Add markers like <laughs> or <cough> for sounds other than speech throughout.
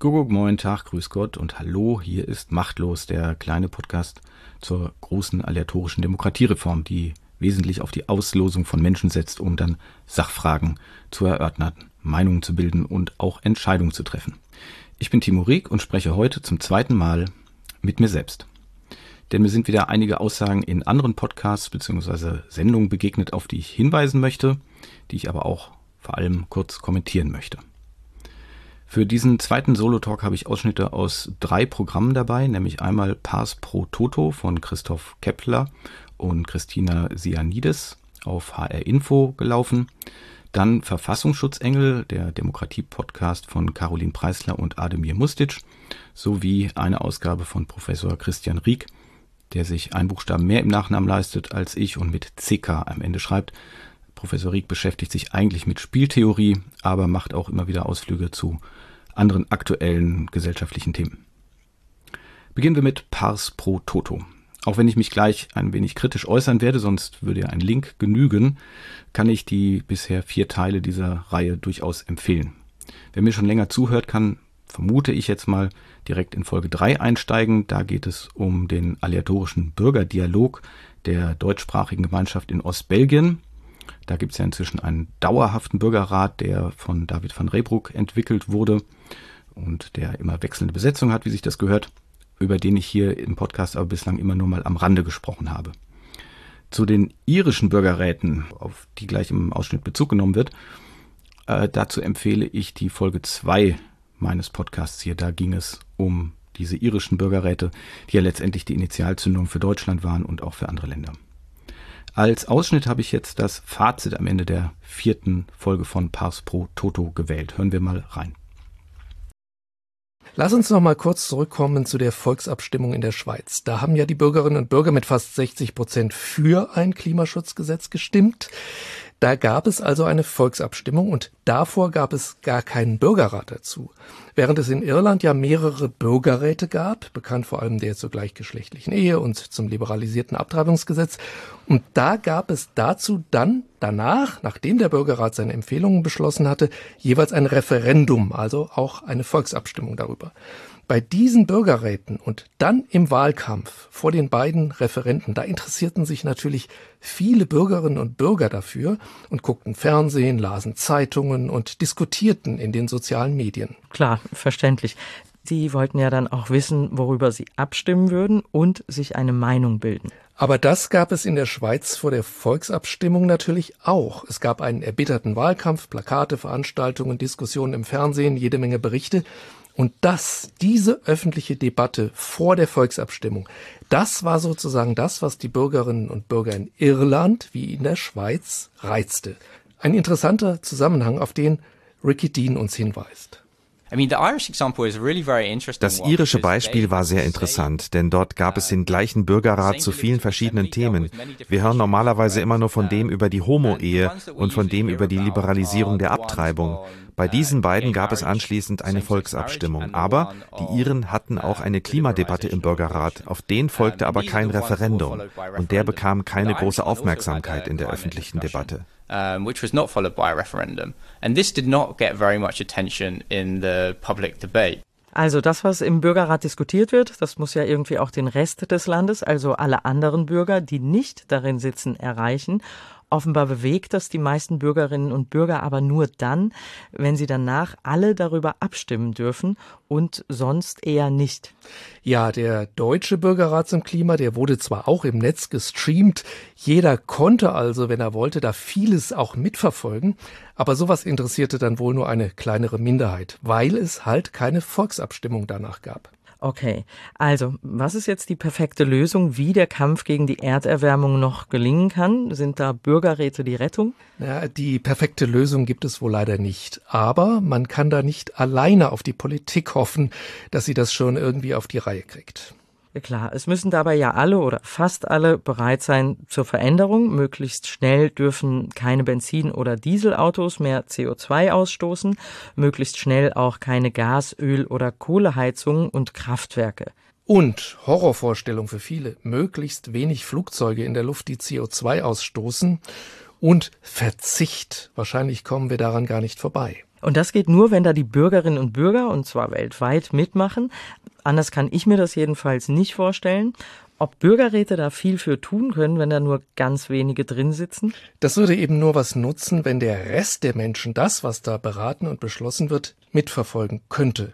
Guckuck, moin, Tag, grüß Gott und hallo, hier ist Machtlos, der kleine Podcast zur großen aleatorischen Demokratiereform, die wesentlich auf die Auslosung von Menschen setzt, um dann Sachfragen zu erörtern, Meinungen zu bilden und auch Entscheidungen zu treffen. Ich bin Timo Rieck und spreche heute zum zweiten Mal mit mir selbst. Denn mir sind wieder einige Aussagen in anderen Podcasts bzw. Sendungen begegnet, auf die ich hinweisen möchte, die ich aber auch vor allem kurz kommentieren möchte. Für diesen zweiten Solo-Talk habe ich Ausschnitte aus drei Programmen dabei, nämlich einmal Pars pro Toto von Christoph Kepler und Christina Sianides auf HR Info gelaufen. Dann Verfassungsschutzengel, der Demokratie-Podcast von Caroline Preisler und Ademir Mustic, sowie eine Ausgabe von Professor Christian Rieck, der sich ein Buchstaben mehr im Nachnamen leistet als ich und mit CK am Ende schreibt. Professor Rieck beschäftigt sich eigentlich mit Spieltheorie, aber macht auch immer wieder Ausflüge zu anderen aktuellen gesellschaftlichen Themen. Beginnen wir mit Pars pro Toto. Auch wenn ich mich gleich ein wenig kritisch äußern werde, sonst würde ja ein Link genügen, kann ich die bisher vier Teile dieser Reihe durchaus empfehlen. Wer mir schon länger zuhört, kann, vermute ich jetzt mal, direkt in Folge 3 einsteigen. Da geht es um den aleatorischen Bürgerdialog der deutschsprachigen Gemeinschaft in Ostbelgien. Da gibt es ja inzwischen einen dauerhaften Bürgerrat, der von David van Reybruck entwickelt wurde und der immer wechselnde Besetzung hat, wie sich das gehört, über den ich hier im Podcast aber bislang immer nur mal am Rande gesprochen habe. Zu den irischen Bürgerräten, auf die gleich im Ausschnitt Bezug genommen wird, äh, dazu empfehle ich die Folge 2 meines Podcasts hier. Da ging es um diese irischen Bürgerräte, die ja letztendlich die Initialzündung für Deutschland waren und auch für andere Länder. Als Ausschnitt habe ich jetzt das Fazit am Ende der vierten Folge von Pars Pro Toto gewählt. Hören wir mal rein. Lass uns noch mal kurz zurückkommen zu der Volksabstimmung in der Schweiz. Da haben ja die Bürgerinnen und Bürger mit fast 60 Prozent für ein Klimaschutzgesetz gestimmt. Da gab es also eine Volksabstimmung und davor gab es gar keinen Bürgerrat dazu. Während es in Irland ja mehrere Bürgerräte gab, bekannt vor allem der zur gleichgeschlechtlichen Ehe und zum liberalisierten Abtreibungsgesetz, und da gab es dazu dann danach, nachdem der Bürgerrat seine Empfehlungen beschlossen hatte, jeweils ein Referendum, also auch eine Volksabstimmung darüber. Bei diesen Bürgerräten und dann im Wahlkampf vor den beiden Referenten, da interessierten sich natürlich viele Bürgerinnen und Bürger dafür und guckten Fernsehen, lasen Zeitungen und diskutierten in den sozialen Medien. Klar, verständlich. Sie wollten ja dann auch wissen, worüber sie abstimmen würden und sich eine Meinung bilden. Aber das gab es in der Schweiz vor der Volksabstimmung natürlich auch. Es gab einen erbitterten Wahlkampf, Plakate, Veranstaltungen, Diskussionen im Fernsehen, jede Menge Berichte. Und das, diese öffentliche Debatte vor der Volksabstimmung, das war sozusagen das, was die Bürgerinnen und Bürger in Irland wie in der Schweiz reizte. Ein interessanter Zusammenhang, auf den Ricky Dean uns hinweist. Das irische Beispiel war sehr interessant, denn dort gab es den gleichen Bürgerrat zu vielen verschiedenen Themen. Wir hören normalerweise immer nur von dem über die Homo-Ehe und von dem über die Liberalisierung der Abtreibung. Bei diesen beiden gab es anschließend eine Volksabstimmung. Aber die Iren hatten auch eine Klimadebatte im Bürgerrat. Auf den folgte aber kein Referendum. Und der bekam keine große Aufmerksamkeit in der öffentlichen Debatte. Um, which was not followed by a referendum. And this did not get very much attention in the public debate. Also das, was im Bürgerrat diskutiert wird, das muss ja irgendwie auch den Rest des Landes, also alle anderen Bürger, die nicht darin sitzen, erreichen. Offenbar bewegt das die meisten Bürgerinnen und Bürger aber nur dann, wenn sie danach alle darüber abstimmen dürfen und sonst eher nicht. Ja, der deutsche Bürgerrat zum Klima, der wurde zwar auch im Netz gestreamt, jeder konnte also, wenn er wollte, da vieles auch mitverfolgen, aber sowas interessierte dann wohl nur eine kleinere Minderheit, weil es halt keine Volksabstimmung danach gab. Okay, also was ist jetzt die perfekte Lösung, wie der Kampf gegen die Erderwärmung noch gelingen kann? Sind da Bürgerräte die Rettung? Ja, die perfekte Lösung gibt es wohl leider nicht. Aber man kann da nicht alleine auf die Politik hoffen, dass sie das schon irgendwie auf die Reihe kriegt. Klar, es müssen dabei ja alle oder fast alle bereit sein zur Veränderung. Möglichst schnell dürfen keine Benzin- oder Dieselautos mehr CO2 ausstoßen, möglichst schnell auch keine Gas-, Öl- oder Kohleheizungen und Kraftwerke. Und Horrorvorstellung für viele, möglichst wenig Flugzeuge in der Luft, die CO2 ausstoßen und Verzicht. Wahrscheinlich kommen wir daran gar nicht vorbei. Und das geht nur, wenn da die Bürgerinnen und Bürger, und zwar weltweit, mitmachen. Anders kann ich mir das jedenfalls nicht vorstellen. Ob Bürgerräte da viel für tun können, wenn da nur ganz wenige drin sitzen? Das würde eben nur was nutzen, wenn der Rest der Menschen das, was da beraten und beschlossen wird, mitverfolgen könnte.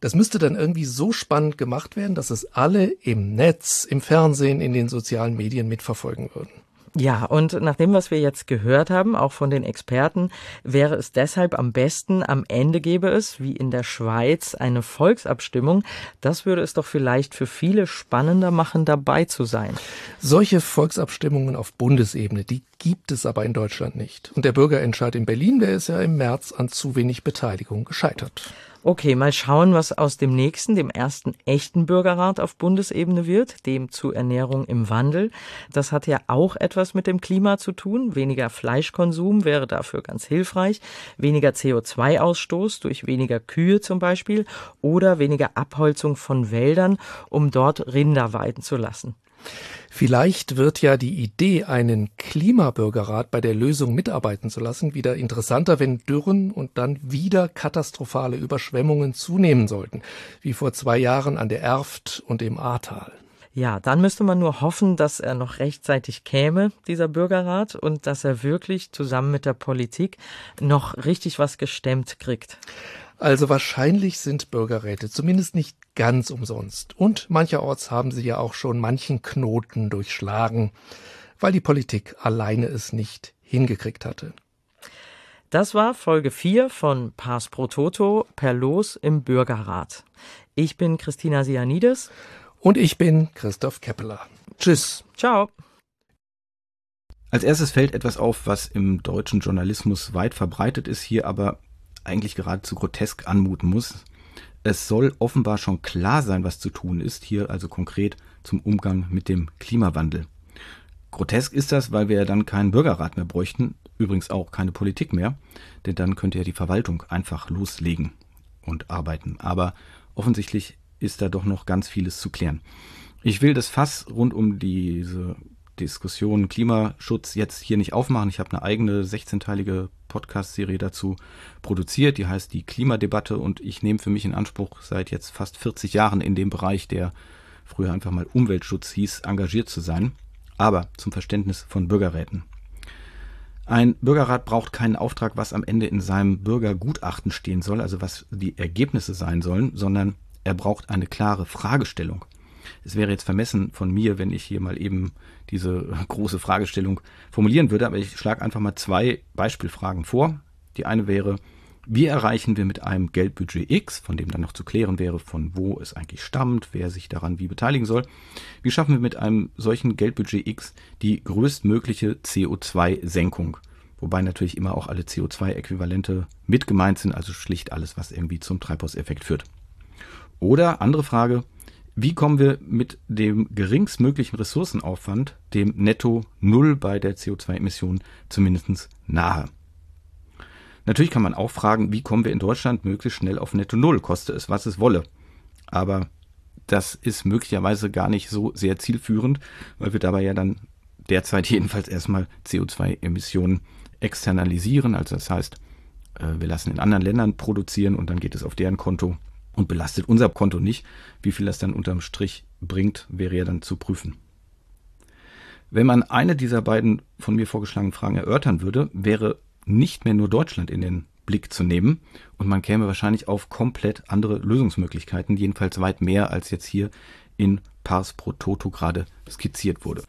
Das müsste dann irgendwie so spannend gemacht werden, dass es alle im Netz, im Fernsehen, in den sozialen Medien mitverfolgen würden. Ja, und nach dem, was wir jetzt gehört haben, auch von den Experten, wäre es deshalb am besten, am Ende gäbe es, wie in der Schweiz, eine Volksabstimmung. Das würde es doch vielleicht für viele spannender machen, dabei zu sein. Solche Volksabstimmungen auf Bundesebene, die gibt es aber in Deutschland nicht. Und der Bürgerentscheid in Berlin, der ist ja im März an zu wenig Beteiligung gescheitert. Okay, mal schauen, was aus dem nächsten, dem ersten echten Bürgerrat auf Bundesebene wird, dem zu Ernährung im Wandel. Das hat ja auch etwas mit dem Klima zu tun. Weniger Fleischkonsum wäre dafür ganz hilfreich. Weniger CO2-Ausstoß durch weniger Kühe zum Beispiel oder weniger Abholzung von Wäldern, um dort Rinder weiden zu lassen. Vielleicht wird ja die Idee, einen Klimabürgerrat bei der Lösung mitarbeiten zu lassen, wieder interessanter, wenn Dürren und dann wieder katastrophale Überschwemmungen zunehmen sollten, wie vor zwei Jahren an der Erft und im Ahrtal. Ja, dann müsste man nur hoffen, dass er noch rechtzeitig käme, dieser Bürgerrat, und dass er wirklich zusammen mit der Politik noch richtig was gestemmt kriegt. Also wahrscheinlich sind Bürgerräte zumindest nicht ganz umsonst. Und mancherorts haben sie ja auch schon manchen Knoten durchschlagen, weil die Politik alleine es nicht hingekriegt hatte. Das war Folge 4 von Pass pro Toto per Los im Bürgerrat. Ich bin Christina Sianides. Und ich bin Christoph Keppeler. Tschüss. Ciao. Als erstes fällt etwas auf, was im deutschen Journalismus weit verbreitet ist, hier aber eigentlich geradezu grotesk anmuten muss. Es soll offenbar schon klar sein, was zu tun ist, hier also konkret zum Umgang mit dem Klimawandel. Grotesk ist das, weil wir ja dann keinen Bürgerrat mehr bräuchten, übrigens auch keine Politik mehr, denn dann könnte ja die Verwaltung einfach loslegen und arbeiten. Aber offensichtlich ist da doch noch ganz vieles zu klären. Ich will das Fass rund um diese Diskussion Klimaschutz jetzt hier nicht aufmachen. Ich habe eine eigene 16-teilige Podcast-Serie dazu produziert, die heißt die Klimadebatte und ich nehme für mich in Anspruch, seit jetzt fast 40 Jahren in dem Bereich, der früher einfach mal Umweltschutz hieß, engagiert zu sein. Aber zum Verständnis von Bürgerräten. Ein Bürgerrat braucht keinen Auftrag, was am Ende in seinem Bürgergutachten stehen soll, also was die Ergebnisse sein sollen, sondern er braucht eine klare Fragestellung. Es wäre jetzt vermessen von mir, wenn ich hier mal eben diese <laughs> große Fragestellung formulieren würde, aber ich schlage einfach mal zwei Beispielfragen vor. Die eine wäre, wie erreichen wir mit einem Geldbudget X, von dem dann noch zu klären wäre, von wo es eigentlich stammt, wer sich daran wie beteiligen soll, wie schaffen wir mit einem solchen Geldbudget X die größtmögliche CO2-Senkung? Wobei natürlich immer auch alle CO2-Äquivalente mit gemeint sind, also schlicht alles, was irgendwie zum Treibhauseffekt führt. Oder andere Frage, wie kommen wir mit dem geringstmöglichen Ressourcenaufwand dem Netto Null bei der CO2-Emission zumindest nahe? Natürlich kann man auch fragen, wie kommen wir in Deutschland möglichst schnell auf Netto Null, koste es, was es wolle. Aber das ist möglicherweise gar nicht so sehr zielführend, weil wir dabei ja dann derzeit <laughs> jedenfalls erstmal CO2-Emissionen externalisieren. Also das heißt, äh, wir lassen in anderen Ländern produzieren und dann geht es auf deren Konto und belastet unser Konto nicht. Wie viel das dann unterm Strich bringt, wäre ja dann zu prüfen. Wenn man eine dieser beiden von mir vorgeschlagenen Fragen erörtern würde, wäre nicht mehr nur Deutschland in den Blick zu nehmen und man käme wahrscheinlich auf komplett andere Lösungsmöglichkeiten, jedenfalls weit mehr als jetzt hier in Pars pro Toto gerade skizziert wurde.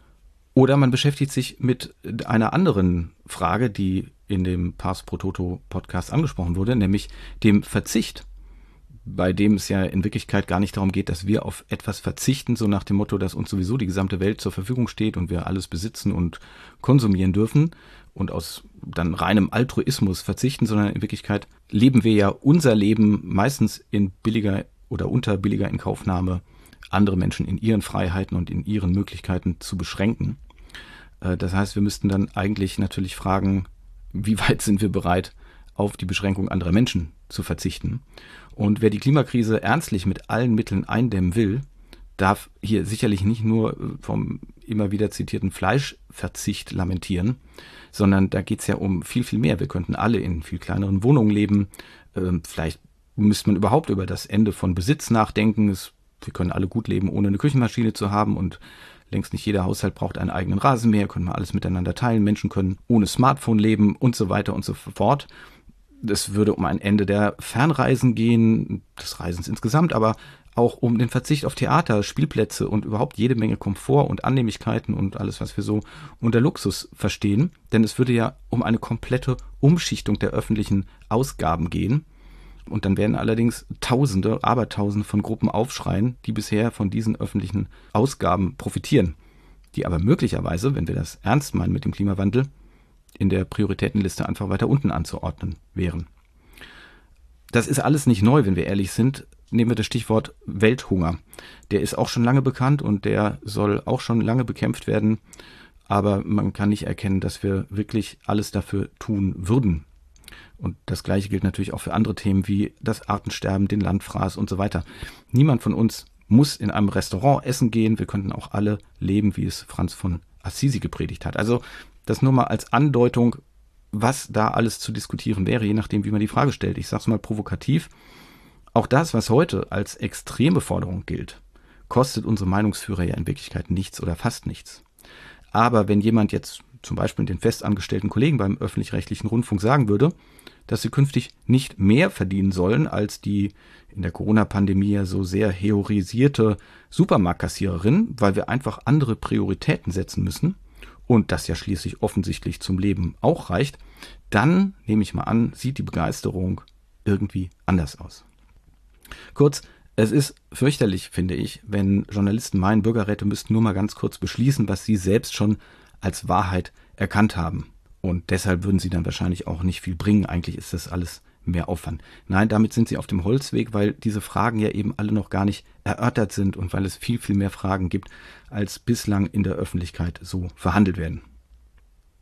Oder man beschäftigt sich mit einer anderen Frage, die in dem Pars pro Toto Podcast angesprochen wurde, nämlich dem Verzicht bei dem es ja in Wirklichkeit gar nicht darum geht, dass wir auf etwas verzichten, so nach dem Motto, dass uns sowieso die gesamte Welt zur Verfügung steht und wir alles besitzen und konsumieren dürfen und aus dann reinem Altruismus verzichten, sondern in Wirklichkeit leben wir ja unser Leben meistens in billiger oder unter billiger Inkaufnahme, andere Menschen in ihren Freiheiten und in ihren Möglichkeiten zu beschränken. Äh, das heißt, wir müssten dann eigentlich natürlich fragen, wie weit sind wir bereit, auf die Beschränkung anderer Menschen zu verzichten. Und wer die Klimakrise ernstlich mit allen Mitteln eindämmen will, darf hier sicherlich nicht nur vom immer wieder zitierten Fleischverzicht lamentieren, sondern da geht's ja um viel, viel mehr. Wir könnten alle in viel kleineren Wohnungen leben. Ähm, vielleicht müsste man überhaupt über das Ende von Besitz nachdenken. Es, wir können alle gut leben, ohne eine Küchenmaschine zu haben und längst nicht jeder Haushalt braucht einen eigenen Rasenmäher, können wir alles miteinander teilen. Menschen können ohne Smartphone leben und so weiter und so fort. Es würde um ein Ende der Fernreisen gehen, des Reisens insgesamt, aber auch um den Verzicht auf Theater, Spielplätze und überhaupt jede Menge Komfort und Annehmlichkeiten und alles, was wir so unter Luxus verstehen. Denn es würde ja um eine komplette Umschichtung der öffentlichen Ausgaben gehen. Und dann werden allerdings Tausende, Abertausende von Gruppen aufschreien, die bisher von diesen öffentlichen Ausgaben profitieren, die aber möglicherweise, wenn wir das ernst meinen mit dem Klimawandel, in der Prioritätenliste einfach weiter unten anzuordnen wären. Das ist alles nicht neu, wenn wir ehrlich sind nehmen wir das Stichwort Welthunger. Der ist auch schon lange bekannt und der soll auch schon lange bekämpft werden. Aber man kann nicht erkennen, dass wir wirklich alles dafür tun würden. Und das Gleiche gilt natürlich auch für andere Themen wie das Artensterben, den Landfraß und so weiter. Niemand von uns muss in einem Restaurant essen gehen. Wir könnten auch alle leben, wie es Franz von Assisi gepredigt hat. Also das nur mal als Andeutung, was da alles zu diskutieren wäre, je nachdem, wie man die Frage stellt. Ich sage es mal provokativ. Auch das, was heute als extreme Forderung gilt, kostet unsere Meinungsführer ja in Wirklichkeit nichts oder fast nichts. Aber wenn jemand jetzt zum Beispiel den festangestellten Kollegen beim öffentlich-rechtlichen Rundfunk sagen würde, dass sie künftig nicht mehr verdienen sollen als die in der Corona-Pandemie ja so sehr heorisierte Supermarktkassiererin, weil wir einfach andere Prioritäten setzen müssen und das ja schließlich offensichtlich zum Leben auch reicht, dann nehme ich mal an, sieht die Begeisterung irgendwie anders aus. Kurz, es ist fürchterlich, finde ich, wenn Journalisten meinen, Bürgerräte müssten nur mal ganz kurz beschließen, was sie selbst schon als Wahrheit erkannt haben. Und deshalb würden sie dann wahrscheinlich auch nicht viel bringen. Eigentlich ist das alles mehr Aufwand. Nein, damit sind sie auf dem Holzweg, weil diese Fragen ja eben alle noch gar nicht erörtert sind und weil es viel, viel mehr Fragen gibt, als bislang in der Öffentlichkeit so verhandelt werden.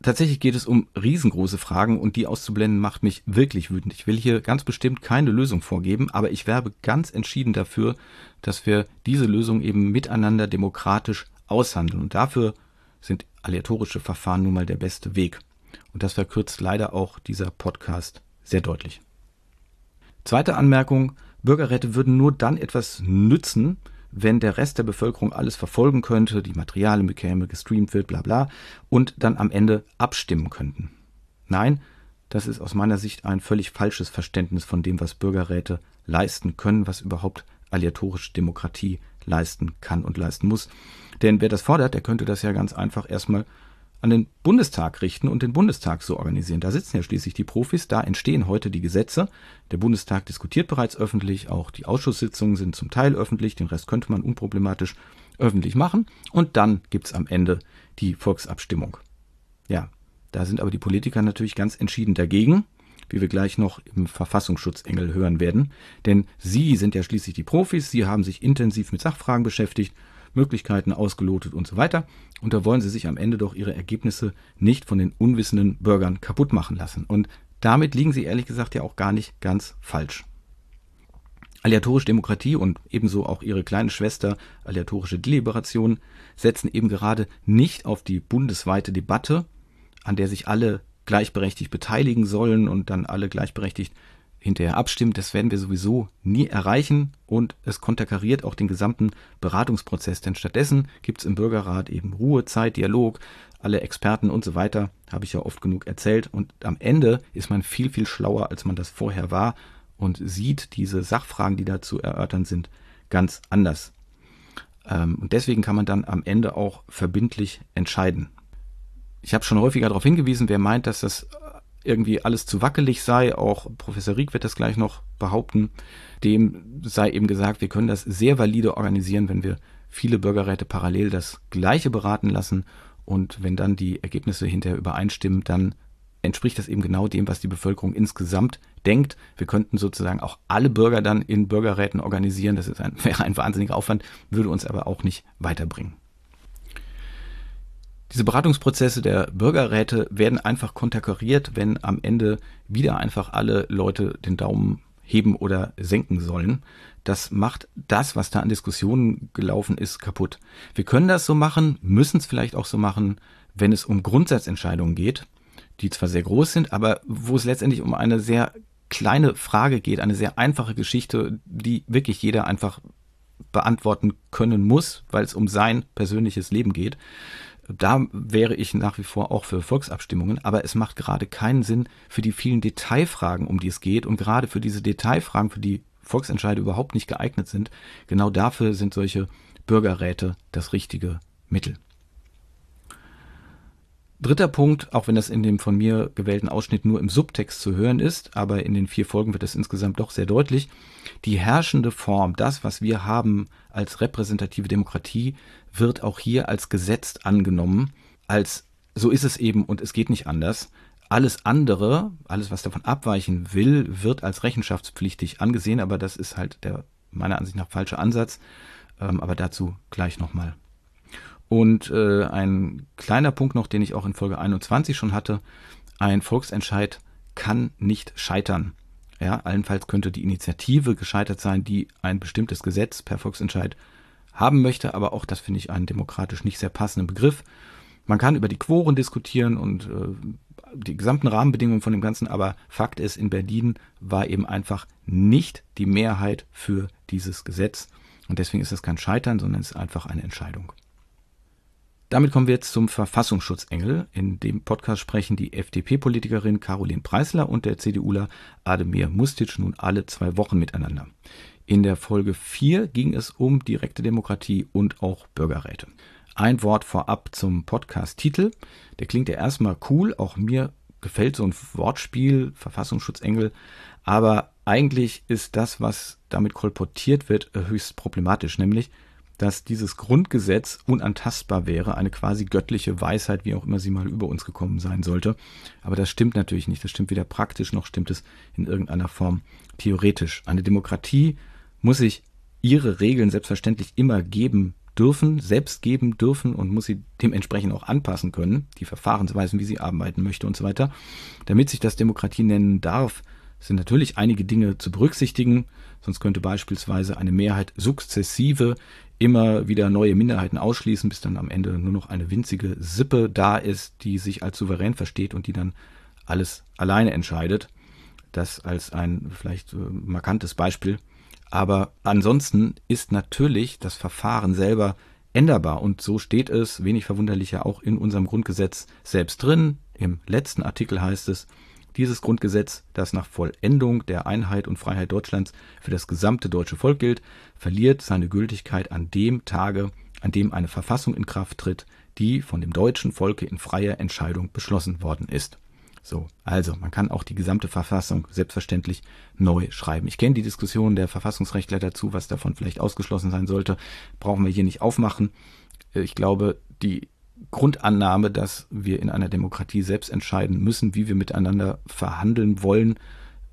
Tatsächlich geht es um riesengroße Fragen und die auszublenden macht mich wirklich wütend. Ich will hier ganz bestimmt keine Lösung vorgeben, aber ich werbe ganz entschieden dafür, dass wir diese Lösung eben miteinander demokratisch aushandeln. Und dafür sind aleatorische Verfahren nun mal der beste Weg. Und das verkürzt leider auch dieser Podcast sehr deutlich. Zweite Anmerkung, Bürgerräte würden nur dann etwas nützen, wenn der Rest der Bevölkerung alles verfolgen könnte, die Materialien bekäme, gestreamt wird, bla bla, und dann am Ende abstimmen könnten. Nein, das ist aus meiner Sicht ein völlig falsches Verständnis von dem, was Bürgerräte leisten können, was überhaupt aleatorische Demokratie leisten kann und leisten muss. Denn wer das fordert, der könnte das ja ganz einfach erstmal an den Bundestag richten und den Bundestag so organisieren. Da sitzen ja schließlich die Profis, da entstehen heute die Gesetze. Der Bundestag diskutiert bereits öffentlich, auch die Ausschusssitzungen sind zum Teil öffentlich, den Rest könnte man unproblematisch öffentlich machen. Und dann gibt's am Ende die Volksabstimmung. Ja, da sind aber die Politiker natürlich ganz entschieden dagegen, wie wir gleich noch im Verfassungsschutzengel hören werden. Denn sie sind ja schließlich die Profis, sie haben sich intensiv mit Sachfragen beschäftigt Möglichkeiten ausgelotet und so weiter. Und da wollen sie sich am Ende doch ihre Ergebnisse nicht von den unwissenden Bürgern kaputt machen lassen. Und damit liegen sie ehrlich gesagt ja auch gar nicht ganz falsch. Aleatorische Demokratie und ebenso auch ihre kleine Schwester aleatorische Deliberation setzen eben gerade nicht auf die bundesweite Debatte, an der sich alle gleichberechtigt beteiligen sollen und dann alle gleichberechtigt hinterher abstimmt, das werden wir sowieso nie erreichen und es konterkariert auch den gesamten Beratungsprozess, denn stattdessen gibt es im Bürgerrat eben Ruhe, Zeit, Dialog, alle Experten und so weiter, habe ich ja oft genug erzählt und am Ende ist man viel, viel schlauer, als man das vorher war und sieht diese Sachfragen, die da zu erörtern sind, ganz anders. Ähm, und deswegen kann man dann am Ende auch verbindlich entscheiden. Ich habe schon häufiger darauf hingewiesen, wer meint, dass das irgendwie alles zu wackelig sei, auch Professor Rieck wird das gleich noch behaupten, dem sei eben gesagt, wir können das sehr valide organisieren, wenn wir viele Bürgerräte parallel das Gleiche beraten lassen und wenn dann die Ergebnisse hinterher übereinstimmen, dann entspricht das eben genau dem, was die Bevölkerung insgesamt denkt. Wir könnten sozusagen auch alle Bürger dann in Bürgerräten organisieren. Das ist ein, <laughs> wäre ein wahnsinniger Aufwand, würde uns aber auch nicht weiterbringen. Diese Beratungsprozesse der Bürgerräte werden einfach konterkariert, wenn am Ende wieder einfach alle Leute den Daumen heben oder senken sollen. Das macht das, was da an Diskussionen gelaufen ist, kaputt. Wir können das so machen, müssen es vielleicht auch so machen, wenn es um Grundsatzentscheidungen geht, die zwar sehr groß sind, aber wo es letztendlich um eine sehr kleine Frage geht, eine sehr einfache Geschichte, die wirklich jeder einfach beantworten können muss, weil es um sein persönliches Leben geht. Da wäre ich nach wie vor auch für Volksabstimmungen, aber es macht gerade keinen Sinn für die vielen Detailfragen, um die es geht und gerade für diese Detailfragen, für die Volksentscheide überhaupt nicht geeignet sind. Genau dafür sind solche Bürgerräte das richtige Mittel. Dritter Punkt, auch wenn das in dem von mir gewählten Ausschnitt nur im Subtext zu hören ist, aber in den vier Folgen wird es insgesamt doch sehr deutlich, die herrschende Form, das, was wir haben als repräsentative Demokratie, wird auch hier als Gesetz angenommen, als so ist es eben und es geht nicht anders. Alles andere, alles, was davon abweichen will, wird als rechenschaftspflichtig angesehen, aber das ist halt der meiner Ansicht nach falsche Ansatz. Ähm, aber dazu gleich nochmal. Und äh, ein kleiner Punkt noch, den ich auch in Folge 21 schon hatte, ein Volksentscheid kann nicht scheitern. Ja, allenfalls könnte die Initiative gescheitert sein, die ein bestimmtes Gesetz per Volksentscheid haben möchte, aber auch das finde ich einen demokratisch nicht sehr passenden Begriff. Man kann über die Quoren diskutieren und äh, die gesamten Rahmenbedingungen von dem Ganzen, aber Fakt ist, in Berlin war eben einfach nicht die Mehrheit für dieses Gesetz. Und deswegen ist es kein Scheitern, sondern es ist einfach eine Entscheidung. Damit kommen wir jetzt zum Verfassungsschutzengel. In dem Podcast sprechen die FDP-Politikerin Caroline Preisler und der CDUler Ademir Mustic nun alle zwei Wochen miteinander. In der Folge 4 ging es um direkte Demokratie und auch Bürgerräte. Ein Wort vorab zum Podcast-Titel. Der klingt ja erstmal cool. Auch mir gefällt so ein Wortspiel, Verfassungsschutzengel. Aber eigentlich ist das, was damit kolportiert wird, höchst problematisch. Nämlich, dass dieses Grundgesetz unantastbar wäre, eine quasi göttliche Weisheit, wie auch immer sie mal über uns gekommen sein sollte. Aber das stimmt natürlich nicht. Das stimmt weder praktisch noch stimmt es in irgendeiner Form theoretisch. Eine Demokratie muss sich ihre Regeln selbstverständlich immer geben dürfen, selbst geben dürfen und muss sie dementsprechend auch anpassen können, die Verfahrensweisen, wie sie arbeiten möchte und so weiter. Damit sich das Demokratie nennen darf, sind natürlich einige Dinge zu berücksichtigen, sonst könnte beispielsweise eine Mehrheit sukzessive immer wieder neue Minderheiten ausschließen, bis dann am Ende nur noch eine winzige Sippe da ist, die sich als souverän versteht und die dann alles alleine entscheidet. Das als ein vielleicht äh, markantes Beispiel. Aber ansonsten ist natürlich das Verfahren selber änderbar und so steht es, wenig verwunderlicher, auch in unserem Grundgesetz selbst drin. Im letzten Artikel heißt es, dieses Grundgesetz, das nach Vollendung der Einheit und Freiheit Deutschlands für das gesamte deutsche Volk gilt, verliert seine Gültigkeit an dem Tage, an dem eine Verfassung in Kraft tritt, die von dem deutschen Volke in freier Entscheidung beschlossen worden ist. So, also man kann auch die gesamte Verfassung selbstverständlich neu schreiben. Ich kenne die Diskussion der Verfassungsrechtler dazu, was davon vielleicht ausgeschlossen sein sollte, brauchen wir hier nicht aufmachen. Ich glaube, die Grundannahme, dass wir in einer Demokratie selbst entscheiden müssen, wie wir miteinander verhandeln wollen,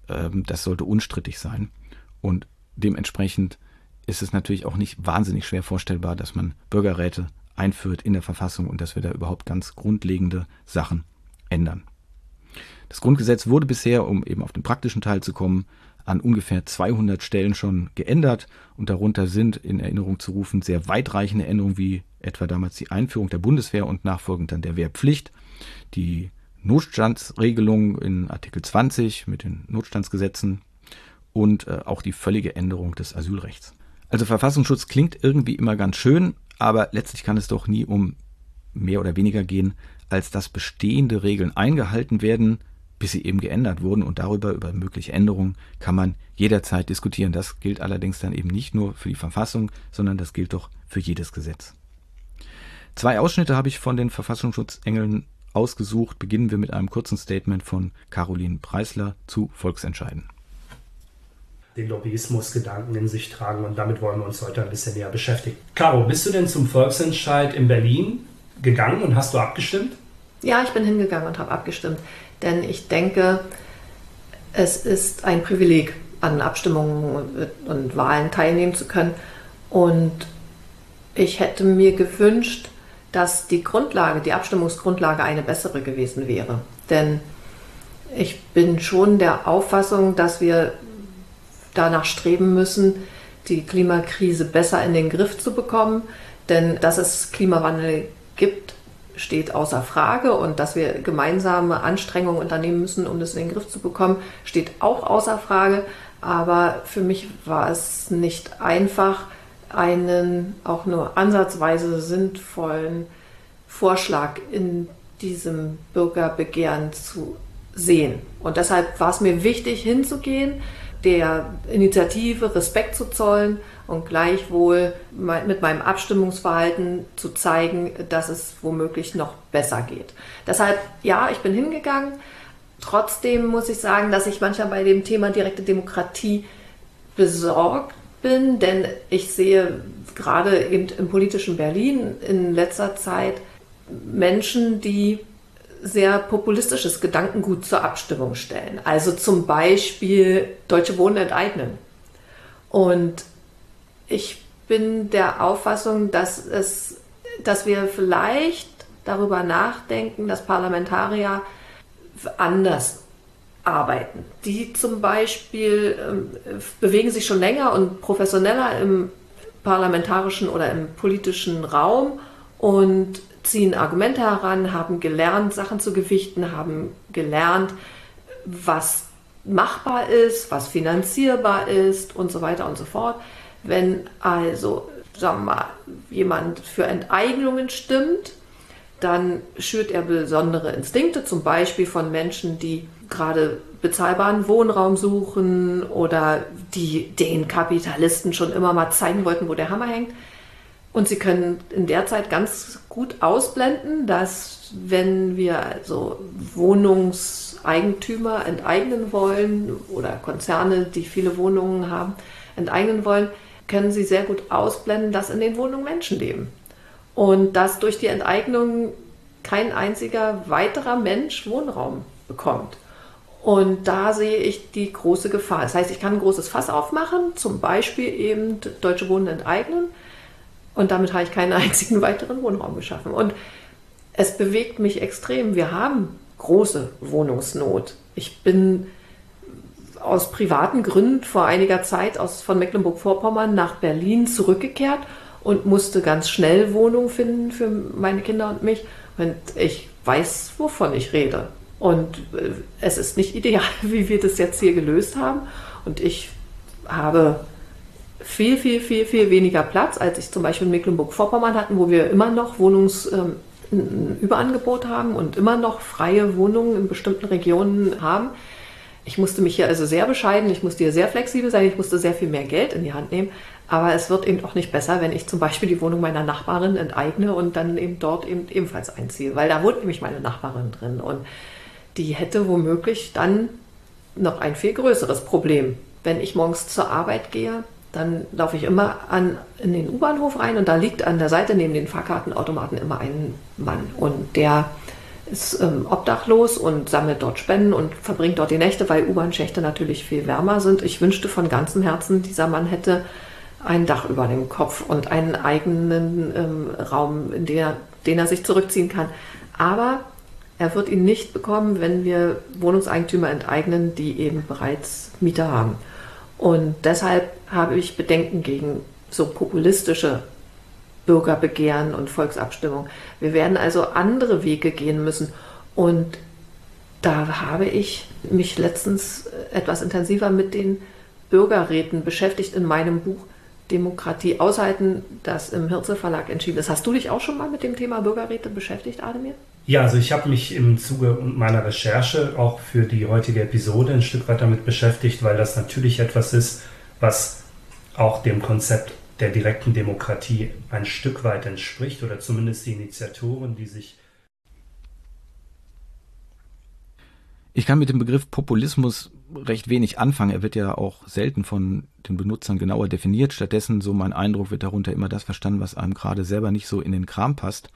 ähm, das sollte unstrittig sein. Und dementsprechend ist es natürlich auch nicht wahnsinnig schwer vorstellbar, dass man Bürgerräte einführt in der Verfassung und dass wir da überhaupt ganz grundlegende Sachen ändern. Das Grundgesetz wurde bisher, um eben auf den praktischen Teil zu kommen, an ungefähr 200 Stellen schon geändert und darunter sind in Erinnerung zu rufen sehr weitreichende Änderungen wie etwa damals die Einführung der Bundeswehr und nachfolgend dann der Wehrpflicht, die Notstandsregelung in Artikel 20 mit den Notstandsgesetzen und äh, auch die völlige Änderung des Asylrechts. Also Verfassungsschutz klingt irgendwie immer ganz schön, aber letztlich kann es doch nie um mehr oder weniger gehen, als dass bestehende Regeln eingehalten werden, bis sie eben geändert wurden und darüber, über mögliche Änderungen, kann man jederzeit diskutieren. Das gilt allerdings dann eben nicht nur für die Verfassung, sondern das gilt doch für jedes Gesetz. Zwei Ausschnitte habe ich von den Verfassungsschutzengeln ausgesucht. Beginnen wir mit einem kurzen Statement von Caroline Preisler zu Volksentscheiden. Den Lobbyismusgedanken in sich tragen und damit wollen wir uns heute ein bisschen näher beschäftigen. Caro, bist du denn zum Volksentscheid in Berlin gegangen und hast du abgestimmt? Ja, ich bin hingegangen und habe abgestimmt, denn ich denke, es ist ein Privileg, an Abstimmungen und Wahlen teilnehmen zu können. Und ich hätte mir gewünscht, dass die Grundlage, die Abstimmungsgrundlage eine bessere gewesen wäre. Denn ich bin schon der Auffassung, dass wir danach streben müssen, die Klimakrise besser in den Griff zu bekommen. Denn dass es Klimawandel gibt, steht außer Frage und dass wir gemeinsame Anstrengungen unternehmen müssen, um das in den Griff zu bekommen, steht auch außer Frage. Aber für mich war es nicht einfach, einen auch nur ansatzweise sinnvollen Vorschlag in diesem Bürgerbegehren zu sehen. Und deshalb war es mir wichtig, hinzugehen, der Initiative Respekt zu zollen und gleichwohl mit meinem Abstimmungsverhalten zu zeigen, dass es womöglich noch besser geht. Deshalb, ja, ich bin hingegangen. Trotzdem muss ich sagen, dass ich manchmal bei dem Thema direkte Demokratie besorgt bin, denn ich sehe gerade eben im politischen Berlin in letzter Zeit Menschen, die sehr populistisches Gedankengut zur Abstimmung stellen. Also zum Beispiel Deutsche Wohnen enteignen. Und ich bin der Auffassung, dass, es, dass wir vielleicht darüber nachdenken, dass Parlamentarier anders arbeiten. Die zum Beispiel äh, bewegen sich schon länger und professioneller im parlamentarischen oder im politischen Raum und ziehen Argumente heran, haben gelernt, Sachen zu gewichten, haben gelernt, was machbar ist, was finanzierbar ist und so weiter und so fort. Wenn also, sagen wir mal, jemand für Enteignungen stimmt, dann schürt er besondere Instinkte, zum Beispiel von Menschen, die gerade bezahlbaren Wohnraum suchen oder die den Kapitalisten schon immer mal zeigen wollten, wo der Hammer hängt. Und sie können in der Zeit ganz gut ausblenden, dass wenn wir also Wohnungseigentümer enteignen wollen oder Konzerne, die viele Wohnungen haben, enteignen wollen, können sie sehr gut ausblenden, dass in den Wohnungen Menschen leben. Und dass durch die Enteignung kein einziger weiterer Mensch Wohnraum bekommt. Und da sehe ich die große Gefahr. Das heißt, ich kann ein großes Fass aufmachen, zum Beispiel eben Deutsche Wohnen enteignen. Und damit habe ich keinen <laughs> einzigen weiteren Wohnraum geschaffen. Und es bewegt mich extrem. Wir haben große Wohnungsnot. Ich bin aus privaten Gründen vor einiger Zeit aus, von Mecklenburg-Vorpommern nach Berlin zurückgekehrt und musste ganz schnell Wohnungen finden für meine Kinder und mich. Und ich weiß, wovon ich rede. Und äh, es ist nicht ideal, <laughs> wie wir das jetzt hier gelöst haben. Und ich habe viel, viel, viel, viel weniger Platz, als ich zum Beispiel in Mecklenburg-Vorpommern hatten, wo wir immer noch Wohnungsüberangebot ähm, haben und immer noch freie Wohnungen in bestimmten Regionen haben. Ich musste mich hier also sehr bescheiden, ich musste hier sehr flexibel sein, ich musste sehr viel mehr Geld in die Hand nehmen. Aber es wird eben auch nicht besser, wenn ich zum Beispiel die Wohnung meiner Nachbarin enteigne und dann eben dort eben ebenfalls einziehe, weil da wohnt nämlich meine Nachbarin drin. Und die hätte womöglich dann noch ein viel größeres Problem. Wenn ich morgens zur Arbeit gehe, dann laufe ich immer an, in den U-Bahnhof rein und da liegt an der Seite neben den Fahrkartenautomaten immer ein Mann und der ist ähm, obdachlos und sammelt dort Spenden und verbringt dort die Nächte, weil U-Bahn-Schächte natürlich viel wärmer sind. Ich wünschte von ganzem Herzen, dieser Mann hätte ein Dach über dem Kopf und einen eigenen ähm, Raum, in der, den er sich zurückziehen kann. Aber er wird ihn nicht bekommen, wenn wir Wohnungseigentümer enteignen, die eben bereits Mieter haben. Und deshalb habe ich Bedenken gegen so populistische Bürgerbegehren und Volksabstimmung. Wir werden also andere Wege gehen müssen. Und da habe ich mich letztens etwas intensiver mit den Bürgerräten beschäftigt in meinem Buch Demokratie aushalten, das im Hirze Verlag entschieden ist. Hast du dich auch schon mal mit dem Thema Bürgerräte beschäftigt, Ademir? Ja, also ich habe mich im Zuge meiner Recherche auch für die heutige Episode ein Stück weit damit beschäftigt, weil das natürlich etwas ist, was auch dem Konzept der direkten Demokratie ein Stück weit entspricht oder zumindest die Initiatoren, die sich Ich kann mit dem Begriff Populismus recht wenig anfangen. Er wird ja auch selten von den Benutzern genauer definiert. Stattdessen, so mein Eindruck, wird darunter immer das verstanden, was einem gerade selber nicht so in den Kram passt.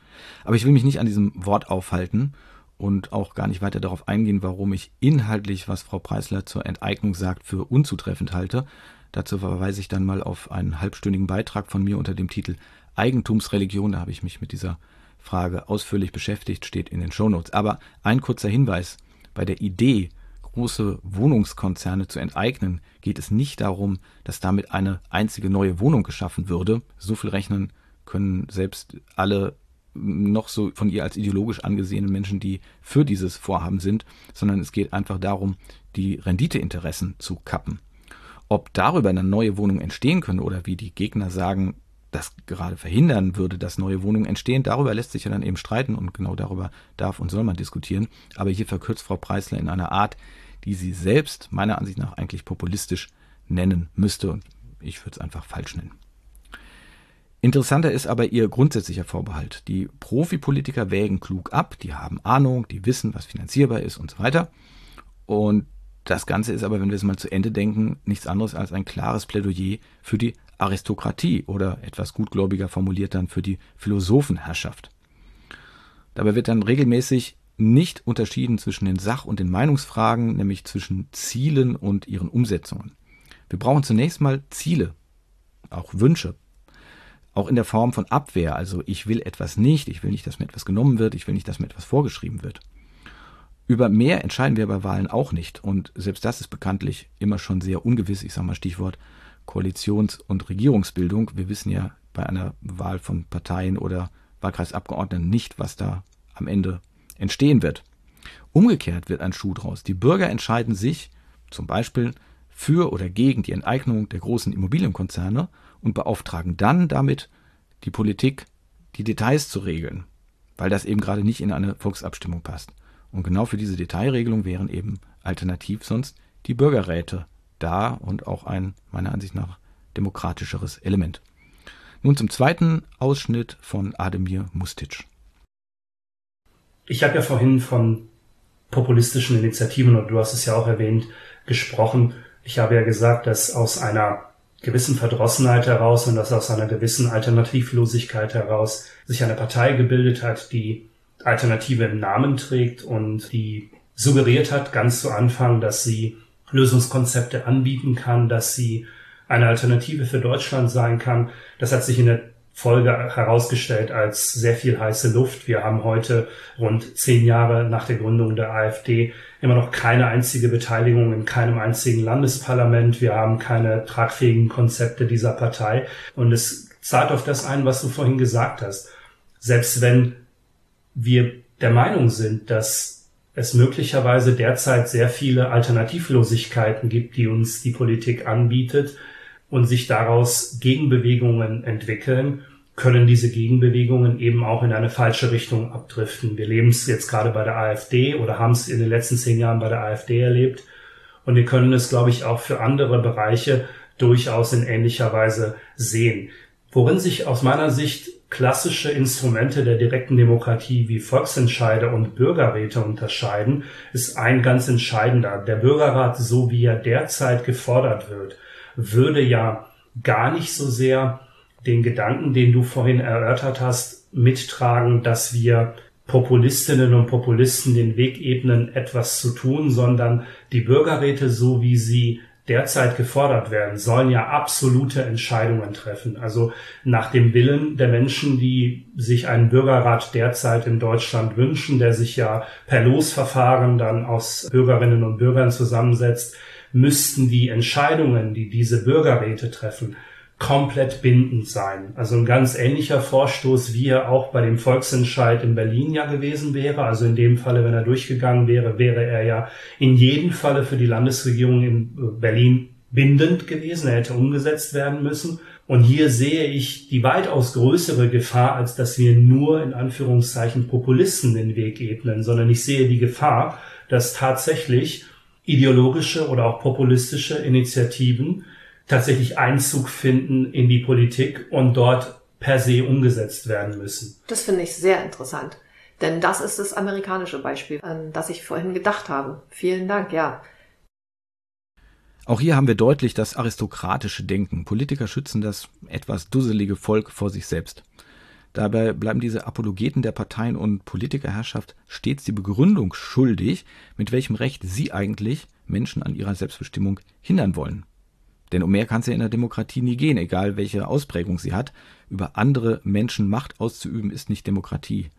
Aber ich will mich nicht an diesem Wort aufhalten und auch gar nicht weiter darauf eingehen, warum ich inhaltlich, was Frau Preisler zur Enteignung sagt, für unzutreffend halte. Dazu verweise ich dann mal auf einen halbstündigen Beitrag von mir unter dem Titel Eigentumsreligion. Da habe ich mich mit dieser Frage ausführlich beschäftigt, steht in den Shownotes. Aber ein kurzer Hinweis bei der Idee, große Wohnungskonzerne zu enteignen, geht es nicht darum, dass damit eine einzige neue Wohnung geschaffen würde. So viel rechnen können selbst alle noch so von ihr als ideologisch angesehenen Menschen, die für dieses Vorhaben sind, sondern es geht einfach darum, die Renditeinteressen zu kappen. Ob darüber eine neue Wohnung entstehen können oder wie die Gegner sagen, das gerade verhindern würde, dass neue Wohnungen entstehen, darüber lässt sich ja dann eben streiten und genau darüber darf und soll man diskutieren. Aber hier verkürzt Frau Preisler in einer Art, die sie selbst meiner Ansicht nach eigentlich populistisch nennen müsste und ich würde es einfach falsch nennen. Interessanter ist aber ihr grundsätzlicher Vorbehalt. Die Profipolitiker wägen klug ab, die haben Ahnung, die wissen, was finanzierbar ist und so weiter. Und das Ganze ist aber, wenn wir es mal zu Ende denken, nichts anderes als ein klares Plädoyer für die Aristokratie oder etwas gutgläubiger formuliert dann für die Philosophenherrschaft. Dabei wird dann regelmäßig nicht unterschieden zwischen den Sach- und den Meinungsfragen, nämlich zwischen Zielen und ihren Umsetzungen. Wir brauchen zunächst mal Ziele, auch Wünsche, auch in der Form von Abwehr, also ich will etwas nicht, ich will nicht, dass mir etwas genommen wird, ich will nicht, dass mir etwas vorgeschrieben wird. Über mehr entscheiden wir bei Wahlen auch nicht und selbst das ist bekanntlich immer schon sehr ungewiss, ich sage mal Stichwort Koalitions- und Regierungsbildung. Wir wissen ja bei einer Wahl von Parteien oder Wahlkreisabgeordneten nicht, was da am Ende entstehen wird. Umgekehrt wird ein Schuh draus. Die Bürger entscheiden sich zum Beispiel für oder gegen die Enteignung der großen Immobilienkonzerne und beauftragen dann damit die Politik, die Details zu regeln, weil das eben gerade nicht in eine Volksabstimmung passt. Und genau für diese Detailregelung wären eben alternativ sonst die Bürgerräte da und auch ein meiner Ansicht nach demokratischeres Element. Nun zum zweiten Ausschnitt von Ademir Mustic. Ich habe ja vorhin von populistischen Initiativen, und du hast es ja auch erwähnt, gesprochen. Ich habe ja gesagt, dass aus einer gewissen Verdrossenheit heraus und dass aus einer gewissen Alternativlosigkeit heraus sich eine Partei gebildet hat, die Alternative im Namen trägt und die suggeriert hat, ganz zu Anfang, dass sie Lösungskonzepte anbieten kann, dass sie eine Alternative für Deutschland sein kann. Das hat sich in der Folge herausgestellt als sehr viel heiße Luft. Wir haben heute rund zehn Jahre nach der Gründung der AfD immer noch keine einzige Beteiligung in keinem einzigen Landesparlament. Wir haben keine tragfähigen Konzepte dieser Partei. Und es zahlt auf das ein, was du vorhin gesagt hast. Selbst wenn wir der Meinung sind, dass es möglicherweise derzeit sehr viele Alternativlosigkeiten gibt, die uns die Politik anbietet, und sich daraus Gegenbewegungen entwickeln, können diese Gegenbewegungen eben auch in eine falsche Richtung abdriften. Wir leben es jetzt gerade bei der AfD oder haben es in den letzten zehn Jahren bei der AfD erlebt. Und wir können es, glaube ich, auch für andere Bereiche durchaus in ähnlicher Weise sehen. Worin sich aus meiner Sicht klassische Instrumente der direkten Demokratie wie Volksentscheide und Bürgerräte unterscheiden, ist ein ganz entscheidender. Der Bürgerrat, so wie er derzeit gefordert wird, würde ja gar nicht so sehr den Gedanken, den du vorhin erörtert hast, mittragen, dass wir Populistinnen und Populisten den Weg ebnen, etwas zu tun, sondern die Bürgerräte, so wie sie derzeit gefordert werden, sollen ja absolute Entscheidungen treffen. Also nach dem Willen der Menschen, die sich einen Bürgerrat derzeit in Deutschland wünschen, der sich ja per Losverfahren dann aus Bürgerinnen und Bürgern zusammensetzt, müssten die Entscheidungen, die diese Bürgerräte treffen, komplett bindend sein. Also ein ganz ähnlicher Vorstoß, wie er auch bei dem Volksentscheid in Berlin ja gewesen wäre. Also in dem Falle, wenn er durchgegangen wäre, wäre er ja in jedem Falle für die Landesregierung in Berlin bindend gewesen. Er hätte umgesetzt werden müssen. Und hier sehe ich die weitaus größere Gefahr, als dass wir nur in Anführungszeichen Populisten den Weg ebnen, sondern ich sehe die Gefahr, dass tatsächlich ideologische oder auch populistische Initiativen tatsächlich Einzug finden in die Politik und dort per se umgesetzt werden müssen. Das finde ich sehr interessant. Denn das ist das amerikanische Beispiel, an das ich vorhin gedacht habe. Vielen Dank, ja. Auch hier haben wir deutlich das aristokratische Denken. Politiker schützen das etwas dusselige Volk vor sich selbst. Dabei bleiben diese Apologeten der Parteien und Politikerherrschaft stets die Begründung schuldig, mit welchem Recht sie eigentlich Menschen an ihrer Selbstbestimmung hindern wollen. Denn um mehr kann es ja in der Demokratie nie gehen, egal welche Ausprägung sie hat. Über andere Menschen Macht auszuüben ist nicht Demokratie.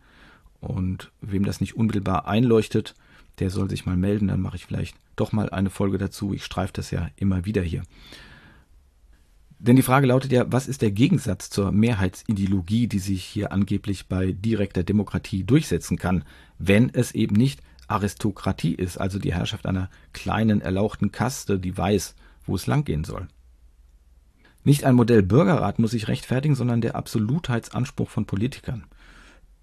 Und wem das nicht unmittelbar einleuchtet, der soll sich mal melden, dann mache ich vielleicht doch mal eine Folge dazu. Ich streife das ja immer wieder hier. Denn die Frage lautet ja, was ist der Gegensatz zur Mehrheitsideologie, die sich hier angeblich bei direkter Demokratie durchsetzen kann, wenn es eben nicht Aristokratie ist, also die Herrschaft einer kleinen, erlauchten Kaste, die weiß, wo es langgehen soll. Nicht ein Modell Bürgerrat muss sich rechtfertigen, sondern der Absolutheitsanspruch von Politikern.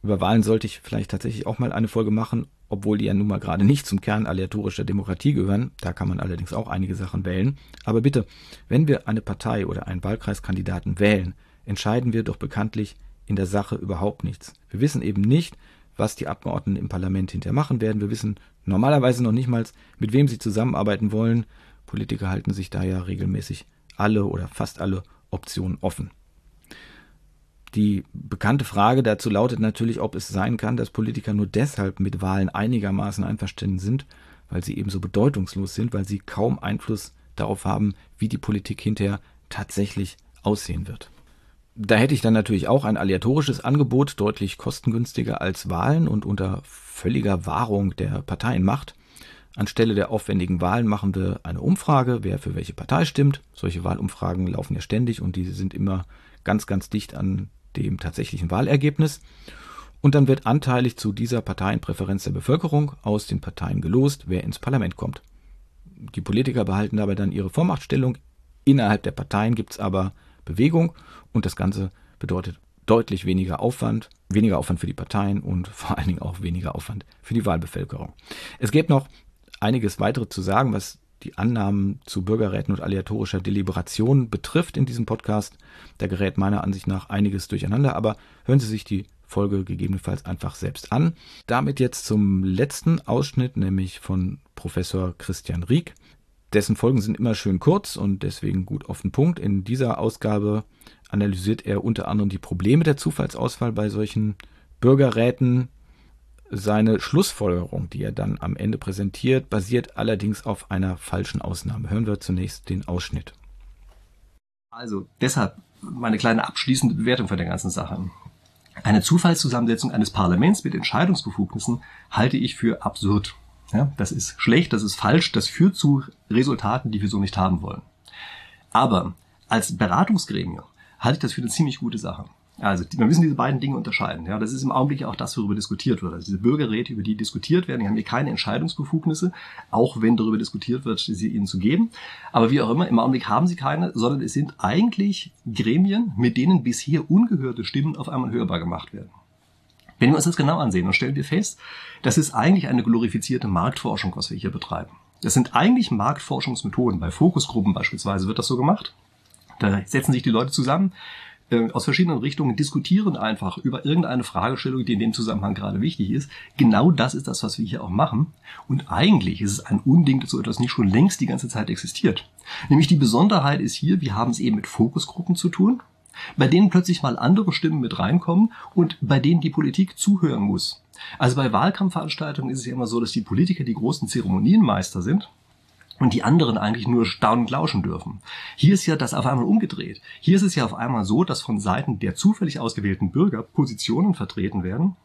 Über Wahlen sollte ich vielleicht tatsächlich auch mal eine Folge machen, obwohl die ja nun mal gerade nicht zum Kern aleatorischer Demokratie gehören. Da kann man allerdings auch einige Sachen wählen. Aber bitte, wenn wir eine Partei oder einen Wahlkreiskandidaten wählen, entscheiden wir doch bekanntlich in der Sache überhaupt nichts. Wir wissen eben nicht, was die Abgeordneten im Parlament hinterher machen werden. Wir wissen normalerweise noch nicht mal, mit wem sie zusammenarbeiten wollen. Politiker halten sich da ja regelmäßig alle oder fast alle Optionen offen. Die bekannte Frage dazu lautet natürlich, ob es sein kann, dass Politiker nur deshalb mit Wahlen einigermaßen einverstanden sind, weil sie ebenso bedeutungslos sind, weil sie kaum Einfluss darauf haben, wie die Politik hinterher tatsächlich aussehen wird. Da hätte ich dann natürlich auch ein aleatorisches Angebot, deutlich kostengünstiger als Wahlen und unter völliger Wahrung der Parteienmacht. Anstelle der aufwendigen Wahlen machen wir eine Umfrage, wer für welche Partei stimmt. Solche Wahlumfragen laufen ja ständig und die sind immer ganz, ganz dicht an dem tatsächlichen Wahlergebnis. Und dann wird anteilig zu dieser Parteienpräferenz der Bevölkerung aus den Parteien gelost, wer ins Parlament kommt. Die Politiker behalten dabei dann ihre Vormachtstellung. Innerhalb der Parteien gibt es aber Bewegung und das Ganze bedeutet deutlich weniger Aufwand, weniger Aufwand für die Parteien und <laughs> vor allen Dingen auch weniger Aufwand für die Wahlbevölkerung. Es gibt noch einiges weitere zu sagen, was die Annahmen zu Bürgerräten und aleatorischer Deliberation betrifft in diesem Podcast. Da gerät meiner Ansicht nach einiges durcheinander, aber hören Sie sich die Folge gegebenenfalls einfach selbst an. Damit jetzt zum letzten Ausschnitt, nämlich von Professor Christian Rieck. Dessen Folgen sind immer schön kurz und deswegen gut auf den Punkt. In dieser Ausgabe analysiert er unter anderem die Probleme der Zufallsauswahl bei solchen Bürgerräten, seine Schlussfolgerung, die er dann am Ende präsentiert, basiert allerdings auf einer falschen Ausnahme. Hören wir zunächst den Ausschnitt. Also deshalb meine kleine abschließende Bewertung von der ganzen Sache. Eine Zufallszusammensetzung eines Parlaments mit Entscheidungsbefugnissen halte ich für absurd. Ja, das ist schlecht, das ist falsch, das führt zu Resultaten, die wir so nicht haben wollen. Aber als Beratungsgremium halte ich das für eine ziemlich gute Sache. Also wir müssen diese beiden Dinge unterscheiden. Ja, das ist im Augenblick auch das, worüber diskutiert wird. Also diese Bürgerräte, über die diskutiert werden, die haben hier keine Entscheidungsbefugnisse, auch wenn darüber diskutiert wird, sie ihnen zu geben. Aber wie auch immer, im Augenblick haben sie keine, sondern es sind eigentlich Gremien, mit denen bisher ungehörte Stimmen auf einmal hörbar gemacht werden. Wenn wir uns das genau ansehen, dann stellen wir fest, das ist eigentlich eine glorifizierte Marktforschung, was wir hier betreiben. Das sind eigentlich Marktforschungsmethoden. Bei Fokusgruppen beispielsweise wird das so gemacht. Da setzen sich die Leute zusammen, äh, aus verschiedenen Richtungen diskutieren einfach über irgendeine Fragestellung, die in dem Zusammenhang gerade wichtig ist. Genau das ist das, was wir hier auch machen. Und eigentlich ist es ein Unding, dass so etwas nicht schon längst die ganze Zeit existiert. Nämlich die Besonderheit ist hier, wir haben es eben mit Fokusgruppen zu tun, bei denen plötzlich mal andere Stimmen mit reinkommen und bei denen die Politik zuhören muss. Also bei Wahlkampfveranstaltungen ist es ja immer so, dass die Politiker die großen Zeremonienmeister sind und die anderen eigentlich nur staunend lauschen dürfen. Hier ist ja das auf einmal umgedreht. Hier ist es ja auf einmal so, dass von Seiten der zufällig ausgewählten Bürger Positionen vertreten werden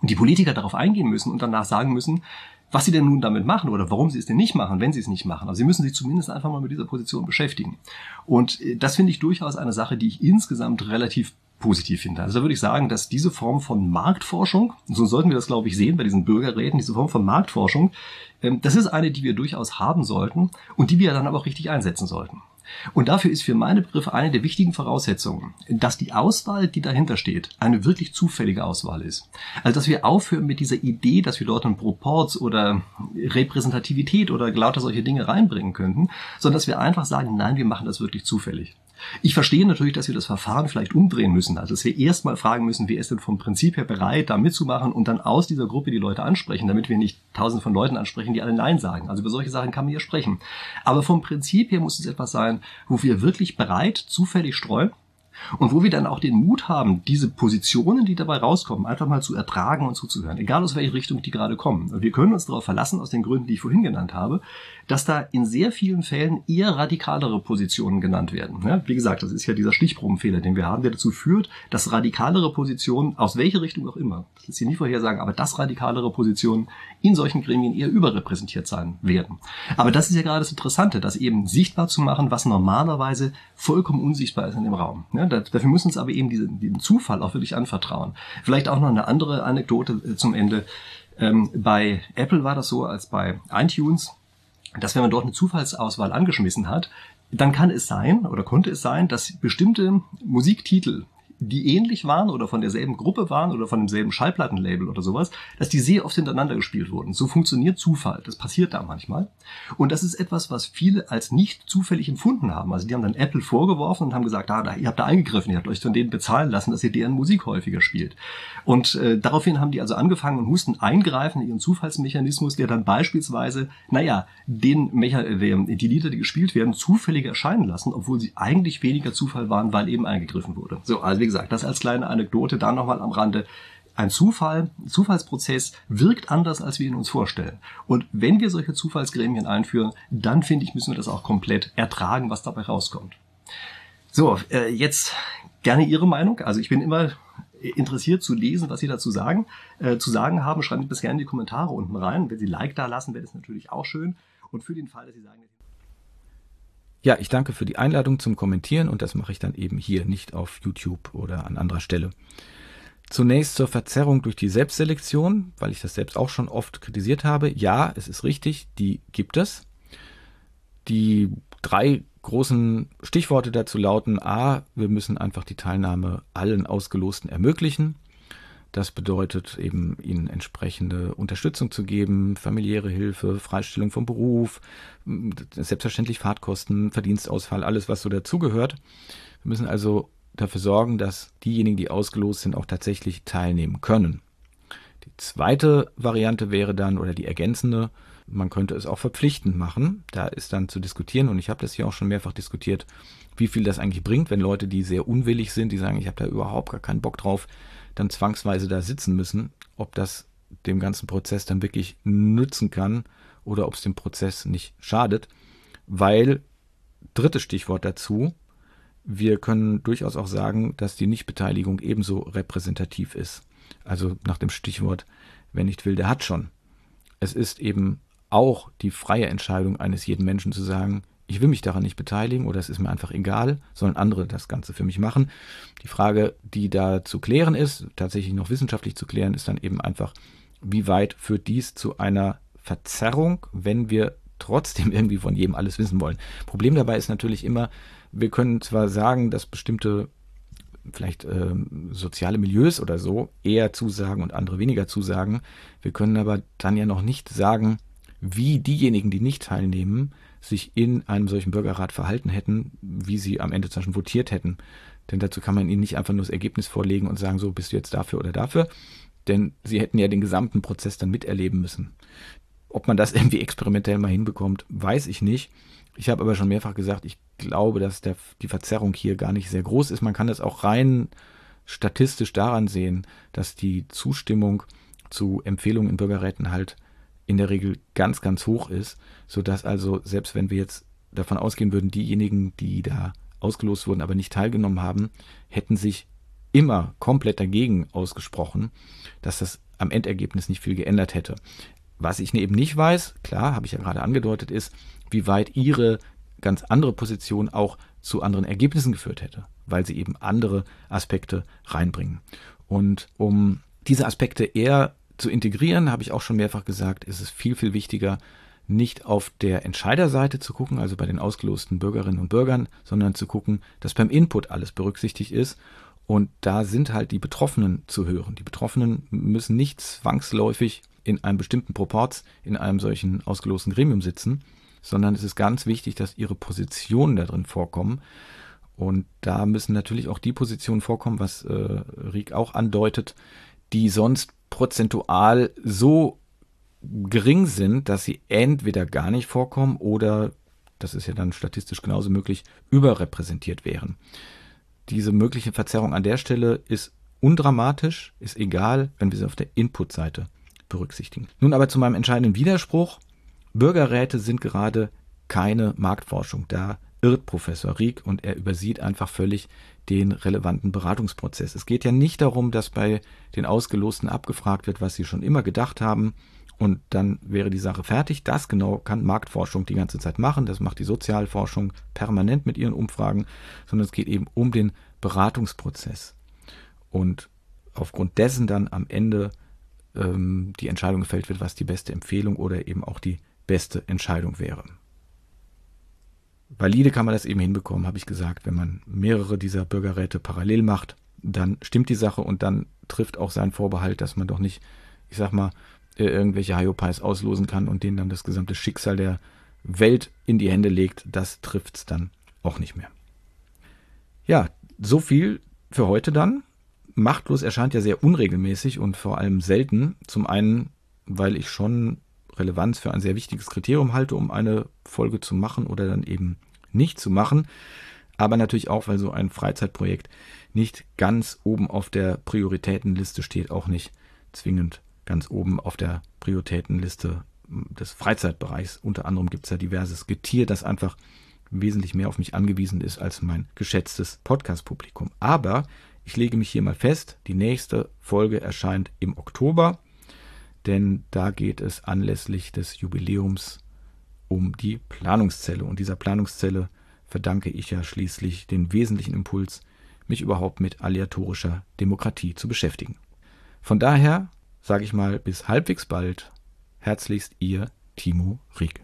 und die Politiker darauf eingehen müssen und danach sagen müssen, was sie denn nun damit machen oder warum sie es denn nicht machen, wenn sie es nicht machen. Also sie müssen sich zumindest einfach mal mit dieser Position beschäftigen. Und äh, das finde ich durchaus eine Sache, die ich insgesamt relativ positiv finde. Also da würde ich sagen, dass diese Form von Marktforschung, so sollten wir das glaube ich sehen bei diesen Bürgerräten, diese Form von Marktforschung, ähm, das ist eine, die wir durchaus haben sollten und die wir dann aber auch richtig einsetzen sollten. Und dafür ist für meine Begriffe eine der wichtigen Voraussetzungen, dass die Auswahl, die dahinter steht, eine wirklich zufällige Auswahl ist. Also dass wir aufhören mit dieser Idee, dass wir dort einen Proports oder Repräsentativität oder lauter solche Dinge reinbringen könnten, sondern dass wir einfach sagen, nein, wir machen das wirklich zufällig. Ich verstehe natürlich, dass wir das Verfahren vielleicht umdrehen müssen. Also dass wir erstmal fragen müssen, wer ist denn vom Prinzip her bereit, da mitzumachen und dann aus dieser Gruppe die Leute ansprechen, damit wir nicht tausend von Leuten ansprechen, die alle Nein sagen. Also über solche Sachen kann man hier sprechen. Aber vom Prinzip her muss es etwas sein, wo wir wirklich bereit zufällig streuen Und wo wir dann auch den Mut haben, diese Positionen, die dabei rauskommen, einfach mal zu ertragen und zuzuhören, egal aus welcher Richtung die gerade kommen. Und wir können uns darauf verlassen, aus den Gründen, die ich vorhin genannt habe, dass da in sehr vielen Fällen eher radikalere Positionen genannt werden. Ja, wie gesagt, das ist ja dieser Stichprobenfehler, den wir haben, der dazu führt, dass radikalere Positionen, aus welcher Richtung auch immer, das lässt sich nie vorhersagen, aber dass radikalere Positionen in solchen Gremien eher überrepräsentiert sein werden. Aber das ist ja gerade das Interessante, das eben sichtbar zu machen, was normalerweise vollkommen unsichtbar ist in dem Raum. Ja, dafür müssen uns aber eben diesen, diesen Zufall auch wirklich anvertrauen. Vielleicht auch noch eine andere Anekdote äh, zum Ende. Ähm, bei Apple war das so, als bei iTunes dass wenn man dort eine Zufallsauswahl angeschmissen hat, dann kann es sein oder konnte es sein, dass bestimmte Musiktitel die ähnlich waren oder von derselben Gruppe waren oder von demselben Schallplattenlabel oder sowas, dass die sehr oft hintereinander gespielt wurden. So funktioniert Zufall. Das passiert da manchmal. Und das ist etwas, was viele als nicht zufällig empfunden haben. Also die haben dann Apple vorgeworfen und haben gesagt, ah, da, ihr habt da eingegriffen, ihr habt euch von denen bezahlen lassen, dass ihr deren Musik häufiger spielt. Und äh, daraufhin haben die also angefangen und mussten eingreifen in ihren Zufallsmechanismus, der dann beispielsweise, naja, den Mecha äh, die Lieder, die gespielt werden, zufällig erscheinen lassen, obwohl sie eigentlich weniger Zufall waren, weil eben eingegriffen wurde. So, also wie gesagt, das als kleine Anekdote da nochmal am Rande. Ein Zufall, Zufallsprozess wirkt anders, als wir ihn uns vorstellen. Und wenn wir solche Zufallsgremien einführen, dann finde ich, müssen wir das auch komplett ertragen, was dabei rauskommt. So, äh, jetzt gerne Ihre Meinung. Also ich bin immer interessiert zu lesen, was Sie dazu sagen, äh, zu sagen haben. Schreiben Sie das gerne in die Kommentare unten rein. Wenn Sie Like da lassen, wäre das natürlich auch schön. Und für den Fall, dass Sie sagen, ja, ich danke für die Einladung zum Kommentieren und das mache ich dann eben hier, nicht auf YouTube oder an anderer Stelle. Zunächst zur Verzerrung durch die Selbstselektion, weil ich das selbst auch schon oft kritisiert habe. Ja, es ist richtig, die gibt es. Die drei großen Stichworte dazu lauten A, wir müssen einfach die Teilnahme allen Ausgelosten ermöglichen. Das bedeutet eben, ihnen entsprechende Unterstützung zu geben, familiäre Hilfe, Freistellung vom Beruf, selbstverständlich Fahrtkosten, Verdienstausfall, alles, was so dazugehört. Wir müssen also dafür sorgen, dass diejenigen, die ausgelost sind, auch tatsächlich teilnehmen können. Die zweite Variante wäre dann, oder die ergänzende, man könnte es auch verpflichtend machen. Da ist dann zu diskutieren, und ich habe das hier auch schon mehrfach diskutiert, wie viel das eigentlich bringt, wenn Leute, die sehr unwillig sind, die sagen, ich habe da überhaupt gar keinen Bock drauf, dann zwangsweise da sitzen müssen, ob das dem ganzen Prozess dann wirklich nützen kann oder ob es dem Prozess nicht schadet, weil drittes Stichwort dazu, wir können durchaus auch sagen, dass die Nichtbeteiligung ebenso repräsentativ ist. Also nach dem Stichwort, wer nicht will, der hat schon. Es ist eben auch die freie Entscheidung eines jeden Menschen zu sagen, ich will mich daran nicht beteiligen oder es ist mir einfach egal, sollen andere das Ganze für mich machen. Die Frage, die da zu klären ist, tatsächlich noch wissenschaftlich zu klären, ist dann eben einfach, wie weit führt dies zu einer Verzerrung, wenn wir trotzdem <laughs> irgendwie von jedem alles wissen wollen. Problem dabei ist natürlich immer, wir können zwar sagen, dass bestimmte vielleicht ähm, soziale Milieus oder so eher zusagen und andere weniger zusagen. Wir können aber dann ja noch nicht sagen, wie diejenigen, die nicht teilnehmen, sich in einem solchen Bürgerrat verhalten hätten, wie sie am Ende zum Beispiel votiert hätten. Denn dazu kann man ihnen nicht einfach nur das Ergebnis vorlegen und sagen, so bist du jetzt dafür oder dafür. Denn sie hätten ja den gesamten Prozess dann miterleben müssen. Ob man das <laughs> irgendwie experimentell mal hinbekommt, weiß ich nicht. Ich habe aber schon mehrfach gesagt, ich glaube, dass der, die Verzerrung hier gar nicht sehr groß ist. Man kann das auch rein statistisch daran sehen, dass die Zustimmung zu Empfehlungen in Bürgerräten halt in der Regel ganz, ganz hoch ist, sodass also, selbst wenn wir jetzt davon ausgehen würden, diejenigen, die da ausgelost wurden, aber nicht teilgenommen haben, hätten sich immer komplett dagegen ausgesprochen, dass das am Endergebnis nicht viel geändert hätte. Was ich eben nicht weiß, klar, habe ich ja gerade angedeutet, ist, wie weit ihre ganz andere Position auch zu anderen Ergebnissen geführt hätte, weil sie eben andere Aspekte reinbringen. Und um diese Aspekte eher zu integrieren, habe ich auch schon mehrfach gesagt, ist es viel, viel wichtiger, nicht auf der Entscheiderseite zu gucken, also bei den ausgelosten Bürgerinnen und Bürgern, sondern zu gucken, dass beim Input alles berücksichtigt ist. Und da sind halt die Betroffenen zu hören. Die Betroffenen müssen nicht zwangsläufig in einem bestimmten Proporz in einem solchen ausgelosten Gremium sitzen, sondern es ist ganz wichtig, dass ihre Positionen da drin vorkommen. Und da müssen natürlich auch die Positionen vorkommen, was äh, Riek auch andeutet, die sonst prozentual so gering sind, dass sie entweder gar nicht vorkommen oder, das ist ja dann statistisch genauso möglich, überrepräsentiert wären. diese mögliche Verzerrung an der Stelle ist undramatisch, ist egal, wenn wir sie auf der Input-Seite berücksichtigen. Nun aber zu meinem entscheidenden Widerspruch. Bürgerräte sind gerade keine Marktforschung. Da irrt Professor Rieck und er übersieht einfach völlig den relevanten Beratungsprozess. Es geht ja nicht darum, dass bei den Ausgelosten abgefragt wird, was sie schon immer gedacht haben und dann wäre die Sache fertig. Das genau kann Marktforschung die ganze Zeit machen. Das macht die Sozialforschung permanent mit ihren Umfragen, sondern es geht eben um den Beratungsprozess. Und aufgrund dessen dann am Ende ähm, die Entscheidung gefällt wird, was die beste Empfehlung oder eben auch die beste Entscheidung wäre. Valide kann man das eben hinbekommen, habe ich gesagt. Wenn man mehrere dieser Bürgerräte parallel macht, dann stimmt die Sache und dann trifft auch sein Vorbehalt, dass man doch nicht, ich sag mal, äh, irgendwelche Hyopies auslosen kann und denen dann das gesamte Schicksal der Welt in die Hände legt. Das trifft es dann auch nicht mehr. Ja, so viel für heute dann. Machtlos erscheint ja sehr unregelmäßig und vor allem selten. Zum einen, weil ich schon Relevanz für ein sehr wichtiges Kriterium halte, um eine Folge zu machen oder dann eben nicht zu machen. Aber natürlich auch, weil so ein Freizeitprojekt nicht ganz oben auf der Prioritätenliste steht, auch nicht zwingend ganz oben auf der Prioritätenliste des Freizeitbereichs. Unter anderem gibt es ja diverses Getier, das einfach wesentlich mehr auf mich angewiesen ist als mein geschätztes Podcast-Publikum. Aber ich lege mich hier mal fest, die nächste Folge erscheint im Oktober denn da geht es anlässlich des Jubiläums um die Planungszelle. Und dieser Planungszelle verdanke ich ja schließlich den wesentlichen Impuls, mich überhaupt mit aleatorischer Demokratie zu beschäftigen. Von daher sage ich mal bis halbwegs bald. Herzlichst Ihr Timo Rieck.